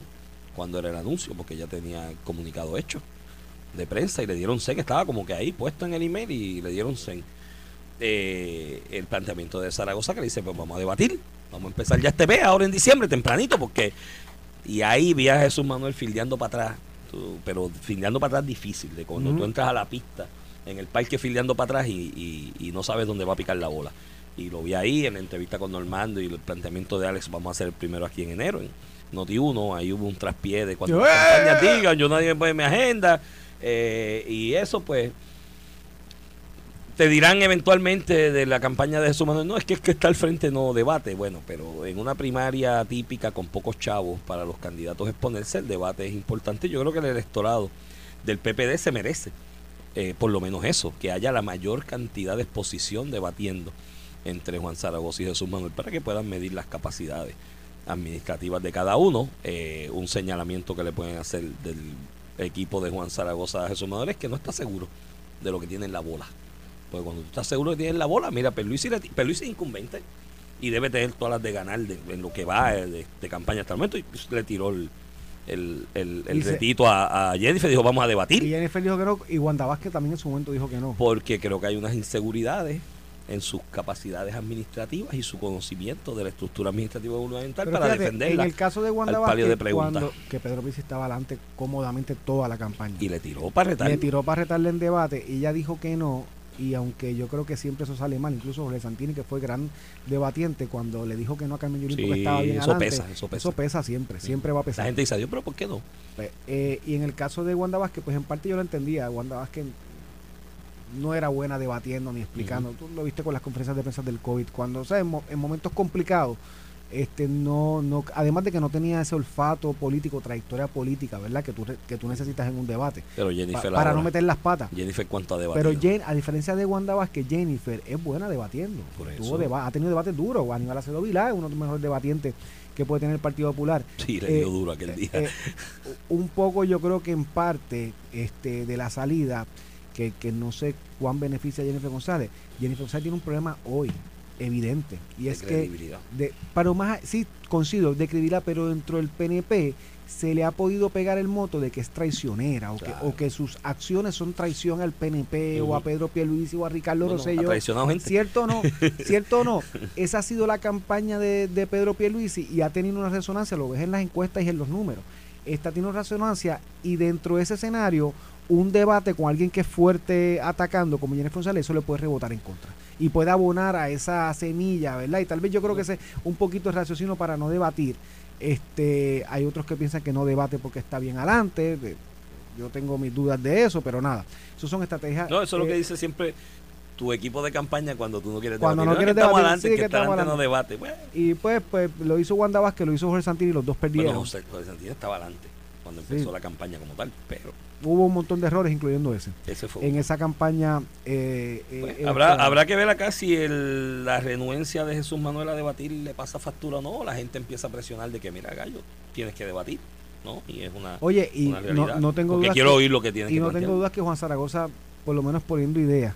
cuando era el anuncio, porque ya tenía el comunicado hecho de prensa y le dieron sen, estaba como que ahí puesto en el email y le dieron sen. Eh, el planteamiento de Zaragoza que le dice, pues vamos a debatir, vamos a empezar ya este mes, ahora en diciembre, tempranito, porque... Y ahí vi a Jesús Manuel fildeando para atrás, pero fildeando para atrás difícil, de cuando tú entras a la pista en el parque fildeando para atrás y, y, no sabes dónde va a picar la bola. Y lo vi ahí en la entrevista con Normando y el planteamiento de Alex, vamos a hacer el primero aquí en enero. En Noti 1, ahí hubo un traspié de cuando las campañas digan, yo nadie me puede mi agenda. Eh, y eso pues te dirán eventualmente de la campaña de Jesús Manuel, no, es que, es que está al frente no debate. Bueno, pero en una primaria típica con pocos chavos para los candidatos exponerse, el debate es importante. Yo creo que el electorado del PPD se merece, eh, por lo menos eso, que haya la mayor cantidad de exposición debatiendo entre Juan Zaragoza y Jesús Manuel para que puedan medir las capacidades administrativas de cada uno. Eh, un señalamiento que le pueden hacer del equipo de Juan Zaragoza a Jesús Manuel es que no está seguro de lo que tiene en la bola porque cuando tú estás seguro que tienes la bola, mira, Perluisi, es incumbente y debe tener todas las de ganar en lo que va de, campaña hasta el momento. Y pues, le tiró el, el, el, retito a, Jennifer, dijo vamos a debatir. Y Jennifer dijo que no, y Wanda Vázquez también en su momento dijo que no. Porque creo que hay unas inseguridades en sus capacidades administrativas y su conocimiento de la estructura administrativa gubernamental para defenderla. En el caso de Wanda Vázquez, cuando, que Pedro Pizzi estaba adelante cómodamente toda la campaña. Y le tiró para retarle. Le tiró para retarle en debate y ella dijo que no y aunque yo creo que siempre eso sale mal, incluso Jorge Santini, que fue gran debatiente, cuando le dijo que no a Carmen Yulín porque estaba bien eso pesa, eso pesa. Eso pesa siempre, siempre va a pesar. La gente dice, Dios, pero ¿por qué no? Pues, eh, y en el caso de Wanda Vázquez, pues en parte yo lo entendía, Wanda Vázquez no era buena debatiendo ni explicando. Tú lo viste con las conferencias de prensa del COVID, cuando, o sea, en momentos complicados, este no no además de que no tenía ese olfato político trayectoria política verdad que tú que tú necesitas en un debate. Pero Jennifer para no meter las patas. Jennifer cuánto ha debatido pero Jen, a diferencia de Wanda Vázquez Jennifer es buena debatiendo. Ha tenido debates duros. Aníbal Acevedo Vilá es uno de los mejores debatientes que puede tener el Partido Popular. Sí le dio eh, duro aquel día. eh, un poco yo creo que en parte este de la salida que, que no sé cuán beneficia a Jennifer González. Jennifer González tiene un problema hoy evidente. Y es que, de, pero más, sí, coincido, de credibilidad, pero dentro del PNP se le ha podido pegar el moto de que es traicionera o, que, o que sus acciones son traición al PNP o a Pedro Pierluisi o a Ricardo Rosselló. ¿Cierto o no? [laughs] ¿Cierto o no? Esa ha sido la campaña de, de Pedro Pierluisi y ha tenido una resonancia, lo ves en las encuestas y en los números. Esta tiene una resonancia y dentro de ese escenario un debate con alguien que es fuerte atacando como Jennifer González, eso le puede rebotar en contra y puede abonar a esa semilla, ¿verdad? Y tal vez yo creo que ese un poquito de raciocinio para no debatir. Este, hay otros que piensan que no debate porque está bien adelante. Yo tengo mis dudas de eso, pero nada. Eso son estrategias. No, eso es lo que dice siempre tu equipo de campaña cuando tú no quieres cuando debatir. no quieres debatir, adelante, que, estamos adelante. no debate. Y pues, pues lo hizo Wanda Vázquez, lo hizo Jorge Santini y los dos perdieron. Bueno, José, Jorge Santini estaba adelante cuando empezó la campaña como tal, pero hubo un montón de errores, incluyendo ese. ese fue en esa campaña. Eh, eh, habrá, habrá que ver acá si el, la renuencia de Jesús Manuel a debatir le pasa factura o no. La gente empieza a presionar de que, mira, gallo, tienes que debatir. ¿no? Y es una. Oye, y no, no, tengo dudas. quiero oír lo que tiene Y no tengo dudas que Juan Zaragoza, por lo menos poniendo ideas,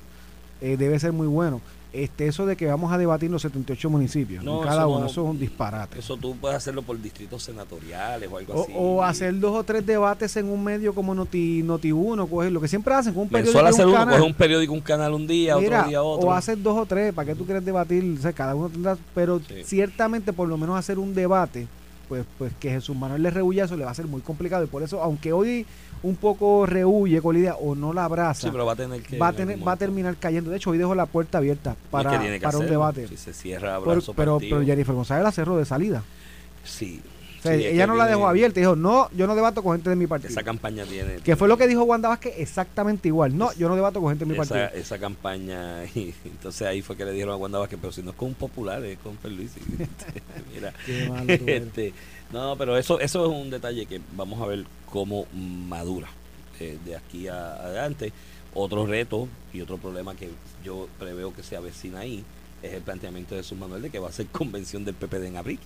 eh, debe ser muy bueno este eso de que vamos a debatir los 78 municipios, no, cada uno, eso es un disparate. Eso tú puedes hacerlo por distritos senatoriales o algo así. O hacer dos o tres debates en un medio como Noti, Noti 1, lo que siempre hacen con un periódico. hacer un uno, un periódico, un canal un día, otro día otro. O hacer dos o tres, ¿para qué tú quieres debatir? O sea, cada uno tendrá, pero ciertamente por lo menos hacer un debate pues, pues que Jesús Manuel le rehuya eso le va a ser muy complicado. Y por eso, aunque hoy un poco rehuye con la idea o no la abraza, Sí, pero va a tener que. va, a tener, va terminar cayendo. De hecho, hoy dejo la puerta abierta para, que tiene que para un debate. Si se cierra abrazo pero, partido. pero Jennifer González la cerró de salida. Sí. O sea, Sí, es ella no la dejó abierta. Dijo, no, yo no debato con gente de mi partido. Esa campaña tiene. Que fue lo que dijo Wanda Vázquez exactamente igual. No, yo no debato con gente de mi esa, partido. esa campaña, [laughs] y entonces ahí fue que le dijeron a Wanda Vázquez, pero si no es con un popular, es con Luis. [laughs] Mira, [laughs] Qué malo este, no, pero eso, eso es un detalle que vamos a ver cómo madura eh, de aquí a adelante. Otro reto y otro problema que yo preveo que se avecina ahí es el planteamiento de Jesús Manuel de que va a ser convención del PPD en abril,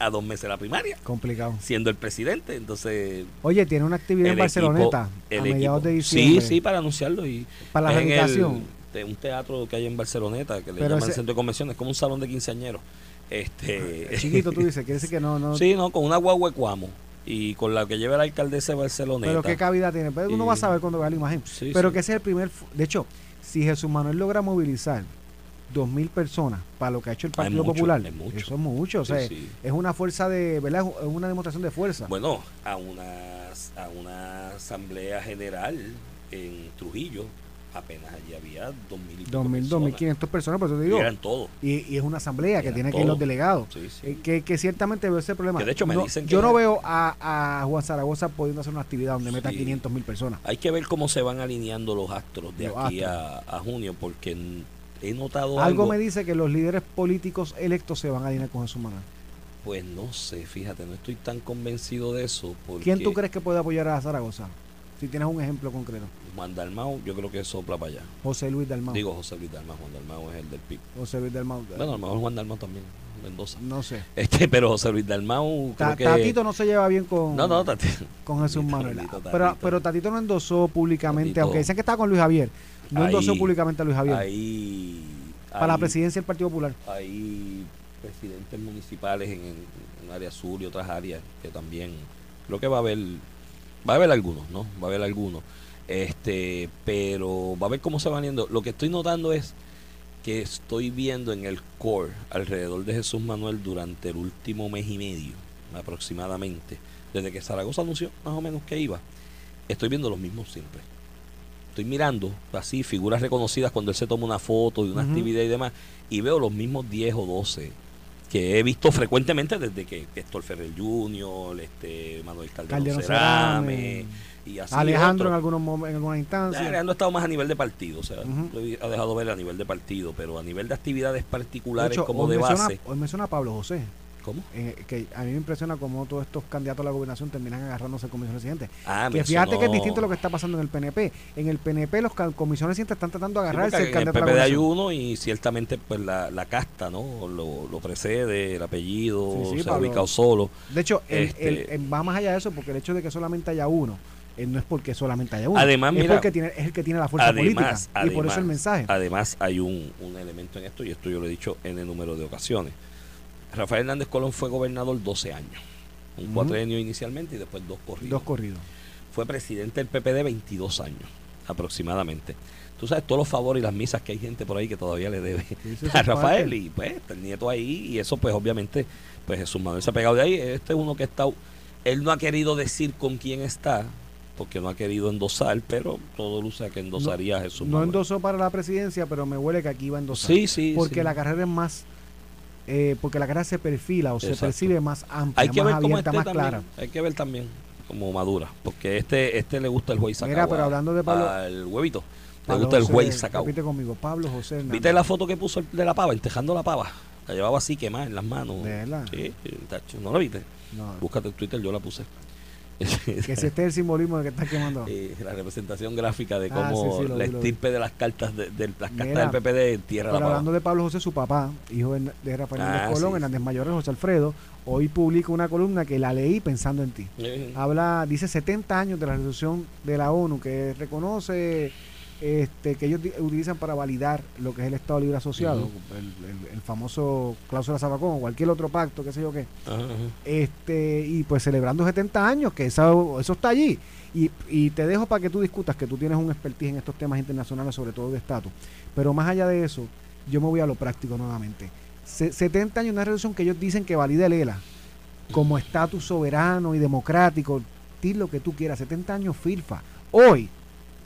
a dos meses de la primaria, Complicado. siendo el presidente. Entonces, Oye, tiene una actividad en el Barceloneta equipo- a el mediados de diciembre. Sí, sí, para anunciarlo y Para la el- de un teatro que hay en Barceloneta que le Pero llaman ese- centro de convenciones, como un salón de quinceañeros. Este, Chiquito, tú dices, quiere decir que no, no. sí, no, con una guagua de Cuamo y con la que lleva la alcaldesa de Barceloneta. pero qué cavidad tiene. Pero uno Y- va a saber cuando vea la imagen. Sí, pero sí. que ese es el primer. De hecho, si Jesús Manuel logra movilizar dos mil personas para lo que ha hecho el Partido mucho, Popular, es mucho. eso es mucho. O Sí, sea, sí. es una fuerza de. ¿Verdad? Es una demostración de fuerza. Bueno, a una, a una asamblea general en Trujillo apenas allí había dos mil y 2.000, personas. 2.500 personas, por eso te Y digo. eran todos. Y, y es una asamblea que tiene que ir los delegados. Sí. Eh, que, que ciertamente veo ese problema. Que de hecho me No, dicen que- yo no veo a, a Juan Zaragoza pudiendo hacer una actividad donde meta. 500 mil personas. Hay que ver cómo se van alineando los astros de Los aquí astros. a, a junio, porque he notado Algo algo. me dice que los líderes políticos electos se van a alinear con Jesús Manuel. Pues no sé, fíjate, no estoy tan convencido de eso. Porque ¿Quién tú crees que puede apoyar a Zaragoza? Si tienes un ejemplo concreto. Juan Dalmau, yo creo que sopla para allá. José Luis Dalmau. Digo José Luis Dalmau, Juan Dalmau es el del PIB. José Luis Dalmau. Bueno, a lo mejor Juan Dalmau también, Mendoza. no sé. Este, pero José Luis Dalmau, Ta- creo que... Tatito no se lleva bien con, No, no, con Jesús Tatito, Manuel. Tatito, Pero, Tatito. pero Tatito no endosó públicamente, aunque dicen que estaba con Luis Javier, no endosó públicamente a Luis Javier Ahí... para la presidencia del Partido Popular. hay presidentes municipales en, en área sur y otras áreas que también creo que va a haber va a haber algunos no va a haber algunos este pero va a ver cómo se van yendo lo que estoy notando es que estoy viendo en el core alrededor de Jesús Manuel durante el último mes y medio aproximadamente desde que Zaragoza anunció más o menos que iba estoy viendo los mismos siempre. Estoy mirando así figuras reconocidas cuando él se toma una foto de una actividad y demás y veo los mismos 10 o 12 que he visto frecuentemente desde que Héctor Ferrer Jr., este, Manuel Calderón, Calderón Cerame, Cerame, y así Alejandro en algunos en algunas instancias. Alejandro ha estado más a nivel de partido, o sea, Ujú. lo ha dejado ver a nivel de partido, pero a nivel de actividades De particulares hecho, como de menciona, base. hoy menciona a Pablo José, ¿Cómo? eh, que a mí me impresiona cómo todos estos candidatos a la gobernación terminan agarrándose comisiones residentes. Ah, Que fíjate que es distinto a lo que está pasando en el PNP. En el PNP los comisiones residentes están tratando de Sí, agarrarse porque el en el candidato a la PPD hay uno y ciertamente pues la, la casta, ¿no? Lo, lo precede, el apellido, Sí, sí, se ha ubicado solo. De hecho, el- Este- el- el- va más allá de eso porque el hecho de que solamente haya uno eh, no es porque solamente haya uno. Además, es mira, porque tiene, es el que tiene la fuerza además, política. y por eso el mensaje. Además, hay un, un elemento en esto, y esto yo lo he dicho en el número de ocasiones. Rafael Hernández Colón fue gobernador 12 años. Un Ujú. cuatrenio inicialmente y después dos corridos. Dos corridos. Fue presidente del PPD 22 años, aproximadamente. Tú sabes todos los favores y las misas que hay gente por ahí que todavía le debe [laughs] a Rafael parte. y pues está el nieto ahí y eso pues obviamente pues Jesús Manuel se ha pegado de ahí. Este es uno que está, él no ha querido decir con quién está porque no ha querido endosar, pero todo luce a que endosaría a Jesús No Manuel. endosó para la presidencia, pero me huele que aquí va a endosar. Sí, sí, porque sí. la carrera es más eh, porque la carrera se perfila o se percibe más amplia, Hay que más ver cómo abierta, esté más también, clara. hay que ver también cómo madura, porque este este le gusta el juez sacado. Mira, pero hablando de Pablo- al huevito, le gusta el juez sacado. Repite conmigo, Pablo José Hernández. ¿Viste la foto que puso el de la pava, entejando la pava? La llevaba así quemada en las manos. ¿De verdad? Sí, tacho, ¿no la viste? No, Búscate en Twitter, yo la puse. [laughs] que ese esté el simbolismo de que está quemando. La representación gráfica de Ah, cómo sí, sí, lo la vi, estirpe de las cartas de, de las cartas Mira, del PPD entierra la Pero pava. hablando de Pablo José, su papá, hijo de Rafael Ah, Colón, sí, Hernández Mayores, José Alfredo, hoy publica una columna que la leí pensando en ti. Habla, dice 70 años de la resolución de la ONU que reconoce este, que ellos utilizan para validar lo que es el Estado Libre Asociado, el, el- el famoso cláusula Zabacón o cualquier otro pacto, qué sé yo qué. ajá, ajá. Este, y pues celebrando 70 años, que eso, eso está allí. Y, y te dejo para que tú discutas, que tú tienes un expertise en estos temas internacionales, sobre todo de estatus. Pero más allá de eso, yo me voy a lo práctico nuevamente. Se- 70 años, una resolución que ellos dicen que valida el ELA. como estatus soberano y democrático, di lo que tú quieras, 70 años FIRFA. Hoy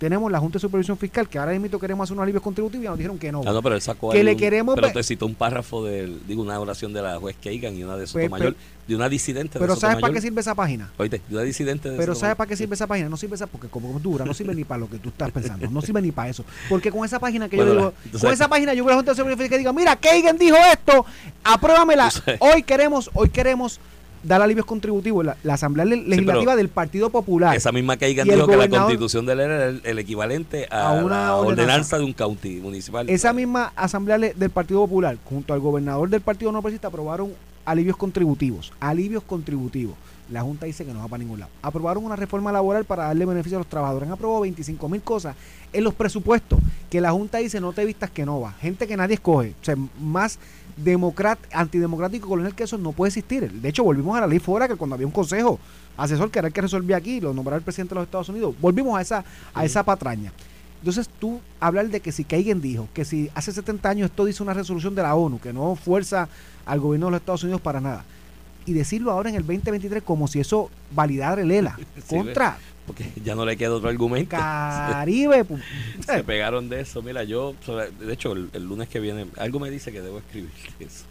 tenemos la Junta de Supervisión Fiscal, que ahora mismo queremos hacer unos alivios contributivos y nos dijeron que no. Ah, no, pero él sacó Que le un- queremos Pero te citó un párrafo del, digo, una oración de la juez Kagan y una de Pues, Sotomayor, de una disidente Pero de ¿sabes para qué sirve esa página? Oíste, de una disidente de Pero ¿sabes para qué sirve esa página? No sirve esa porque como dura, no sirve ni para lo que tú estás pensando, no sirve ni para eso. Porque con esa página que Bueno, yo digo, con sabes- esa página yo voy a la Junta de Seguridad Fiscal y digo, mira, Kagan dijo esto, apruébamela. Hoy queremos, hoy queremos dar alivios contributivos. La, la Asamblea Le- Legislativa del Partido Popular. Esa misma el dijo que la constitución de él era el, el equivalente a, A una ordenanza. ordenanza de un county municipal. Esa misma Asamblea Le- del Partido Popular, junto al gobernador del Partido No Progresista, aprobaron alivios contributivos. Alivios contributivos. La Junta dice que no va para ningún lado. Aprobaron una reforma laboral para darle beneficio a los trabajadores. Han aprobado 25 mil cosas en los presupuestos que la Junta dice no te vistas que no va. Gente que nadie escoge. O sea, más antidemocrático colonial que eso no puede existir. De hecho, volvimos a la ley fuera que cuando había un consejo asesor que era el que resolvía aquí, lo nombraba el presidente de los Estados Unidos. Volvimos a esa, a esa patraña. Entonces tú hablar de que si Kagan dijo que si hace 70 años esto dice una resolución de la ONU que no fuerza al gobierno de los Estados Unidos para nada y decirlo ahora en el 2023 como si eso validara el ELA [laughs] Sí, contra Porque ya no le queda otro argumento. Caribe. [laughs] Se pegaron de eso. Mira, yo, de hecho, el, el lunes que viene, algo me dice que debo escribir [laughs] eso.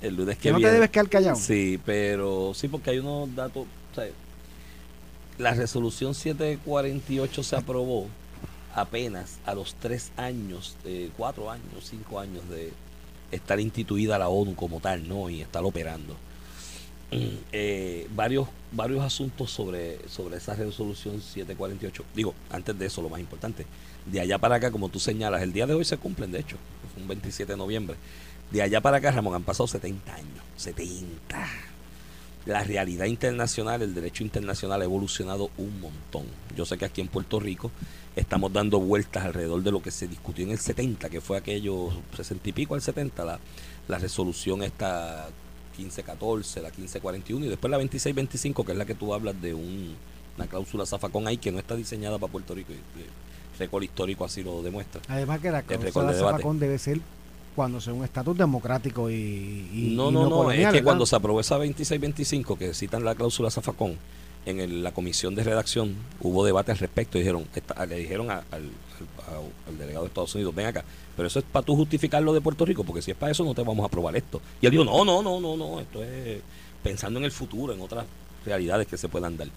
El lunes que Que no te viene. debes quedar callado. Sí, pero sí, porque hay unos datos. o sea, la resolución 748 se aprobó apenas a los tres años, eh, cuatro años, cinco años de estar instituida la ONU como tal, ¿no? Y estar operando. Eh, varios varios asuntos sobre, sobre esa resolución 748. Digo, antes de eso, lo más importante, de allá para acá, como tú señalas, el día de hoy se cumplen, de hecho, fue un 27 de noviembre. De allá para acá, Ramón, han pasado 70 años. 70. La realidad internacional, el derecho internacional ha evolucionado un montón. Yo sé que aquí en Puerto Rico estamos dando vueltas alrededor de lo que se discutió en el 70, que fue aquello 60 y pico al 70, la, la resolución esta 1514, la 1541 y después la 2625, que es la que tú hablas de un- una cláusula zafacón ahí que no está diseñada para Puerto Rico. El récord histórico así lo demuestra. Además que la cláusula de. Zafacón debe ser cuando sea un estatus democrático y, y- no, y no, no, es que ¿verdad? cuando se aprobó esa 2625 que citan la cláusula zafacón en la comisión de redacción hubo debate al respecto. Dijeron esta- le dijeron al, delegado de Estados Unidos ven acá pero eso es para tú justificar lo de Puerto Rico porque si es para eso no te vamos a aprobar esto y él dijo no no no no no esto es pensando en el futuro en otras realidades que se puedan dar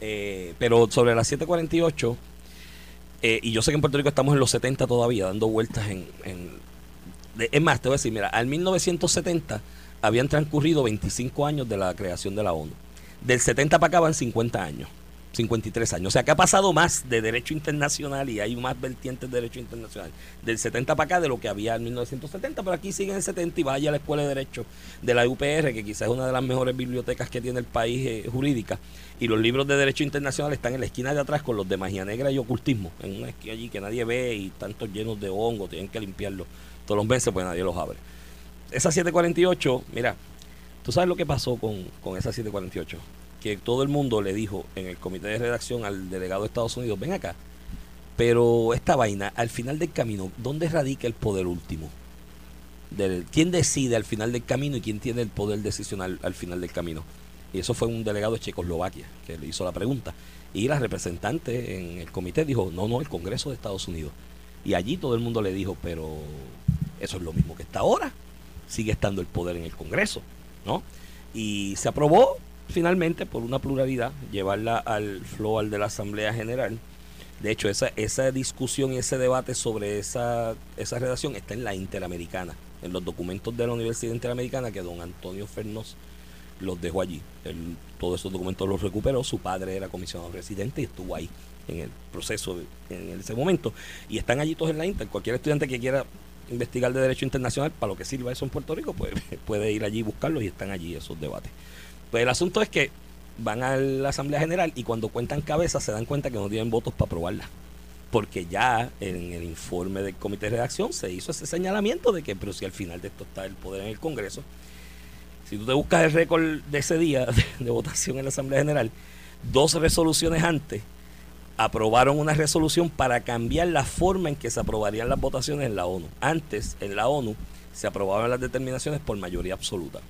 Eh, pero sobre la 748 eh, y yo sé que en Puerto Rico estamos en los 70 todavía dando vueltas en, es más, te voy a decir, mira, al 1970 habían transcurrido 25 años de la creación de la ONU. Del 70 para acá van 50 años, 53 años. O sea que ha pasado más de derecho internacional y hay más vertientes de derecho internacional. Del 70 para acá de lo que había en 1970, pero aquí sigue en el 70 y vaya a la Escuela de Derecho de la UPR, que quizás es una de las mejores bibliotecas que tiene el país eh, jurídica. Y los libros de derecho internacional están en la esquina de atrás con los de magia negra y ocultismo, en una esquina allí que nadie ve y tantos llenos de hongo, tienen que limpiarlo todos los meses, pues nadie los abre. Esa 748, mira, tú sabes lo que pasó con, con esa 748, que todo el mundo le dijo en el comité de redacción al delegado de Estados Unidos, ven acá, pero esta vaina, al final del camino, ¿dónde radica el poder último? Del, ¿Quién decide al final del camino y quién tiene el poder decisional al final del camino? Y eso fue un delegado de Checoslovaquia que le hizo la pregunta. Y la representante en el comité dijo, no, no, el Congreso de Estados Unidos. Y allí todo el mundo le dijo, pero eso es lo mismo que está ahora. Sigue estando el poder en el Congreso, ¿no? Y se aprobó finalmente por una pluralidad llevarla al flow al de la Asamblea General. De hecho, esa, esa discusión y ese debate sobre esa, esa redacción está en la Interamericana, en los documentos de la Universidad Interamericana que don Antonio Fernos los dejó allí. Él, todos esos documentos los recuperó. Su padre era comisionado residente y estuvo ahí en el proceso en ese momento. Y están allí todos en la Inter. Cualquier estudiante que quiera investigar de Derecho Internacional, para lo que sirva eso en Puerto Rico, pues [laughs] puede ir allí y buscarlos y están allí esos debates. Pues el asunto es que van a la Asamblea General y cuando cuentan cabezas se dan cuenta que no tienen votos para aprobarla. Porque ya en el informe del comité de redacción se hizo ese señalamiento de que, pero si al final de esto está el poder en el Congreso, si tú te buscas el récord de ese día [laughs] de, de votación en la Asamblea General, dos resoluciones antes aprobaron una resolución para cambiar la forma en que se aprobarían las votaciones en la ONU. Antes, en la ONU, se aprobaban las determinaciones por mayoría absoluta.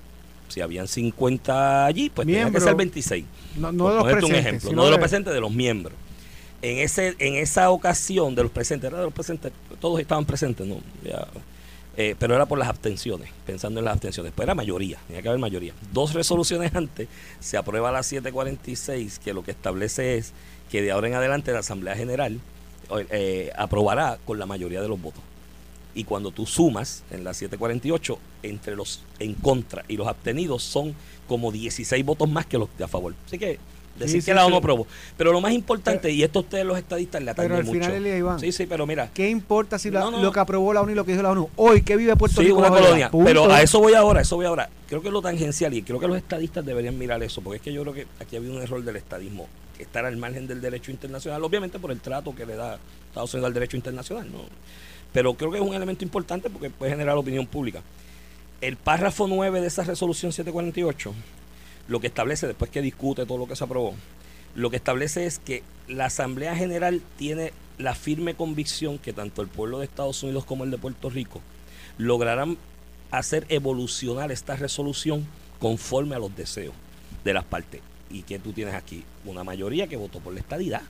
Si habían 50 allí, pues tenía que ser 26. No, no de los un presentes. ejemplo, sino no de los presentes, de los miembros. En ese en esa ocasión de los presentes, era de los presentes, todos estaban presentes, ¿no? Ya, eh, pero era por las abstenciones, pensando en las abstenciones. Pues era mayoría, tenía que haber mayoría. Dos resoluciones antes se aprueba la 746, que lo que establece es que de ahora en adelante la Asamblea General eh, aprobará con la mayoría de los votos. Y cuando tú sumas en la 748, entre los en contra y los abstenidos son como 16 votos más que los de a favor. Así que decir Sí, que la. ONU aprobó. Pero lo más importante, y esto ustedes los estadistas le atañe Pero al mucho. final, Iván, sí, sí, pero mira, ¿Qué importa si la- No, no. lo que aprobó la ONU y lo que dijo la ONU? Hoy, ¿qué vive Puerto sí, Rico? una colonia. punto? Pero a eso voy ahora, a eso voy ahora. Creo que es lo tangencial y creo que los estadistas deberían mirar eso, porque es que yo creo que aquí había un error del estadismo, estar al margen del derecho internacional, obviamente por el trato que le da Estados Unidos al derecho internacional, ¿no? Pero creo que es un elemento importante porque puede generar opinión pública. El párrafo 9 de esa resolución 748, lo que establece, después que discute todo lo que se aprobó, lo que establece es que la Asamblea General tiene la firme convicción que tanto el pueblo de Estados Unidos como el de Puerto Rico lograrán hacer evolucionar esta resolución conforme a los deseos de las partes. ¿Y que tú tienes aquí? Una mayoría que votó por la estadidad.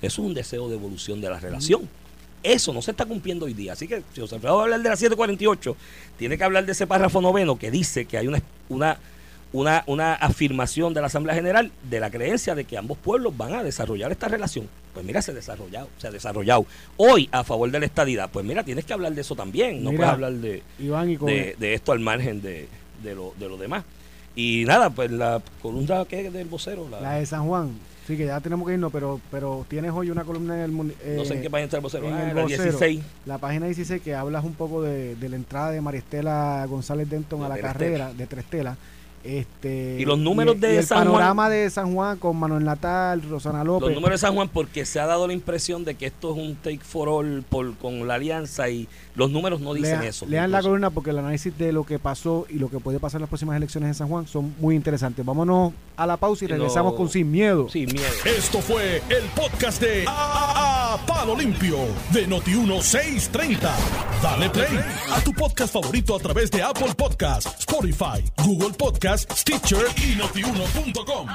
Eso es un deseo de evolución de la relación. Eso no se está cumpliendo hoy día. Así que si José Alfredo va a hablar de la 748, tiene que hablar de ese párrafo noveno que dice que hay una, una, una, una afirmación de la Asamblea General de la creencia de que ambos pueblos van a desarrollar esta relación. Pues mira, se ha desarrollado, se ha desarrollado. Hoy a favor de la estadidad, pues mira, tienes que hablar de eso también. No Mira, puedes hablar de, Iván, y con, de, de esto al margen de, de, lo, de lo demás. Y nada, pues la columna que del vocero, la, la de San Juan. Sí, que ya tenemos que irnos, pero, pero tienes hoy una columna en el... mun- no sé en eh, qué página está el vocero, en ah, el la vocero. 16. La página 16 que hablas un poco de, de la entrada de Maristela González Denton De a la carrera de Trestela. Este, Y los números y- de y el San Juan- panorama de San Juan con Manuel Natal, Rosana López. Los números de San Juan, porque se ha dado la impresión de que esto es un take for all por, con la alianza y los números no dicen Lean- eso. Lean la columna porque el análisis de lo que pasó y lo que puede pasar en las próximas elecciones en San Juan son muy interesantes. Vámonos a la pausa y no- regresamos con Sin Miedo. Sí, miedo. Esto fue el podcast de A, A- Palo Limpio de Noti1630. Dale play a tu podcast favorito a través de Apple Podcasts, Spotify, Google Podcasts, Stitcher y notiuno.com.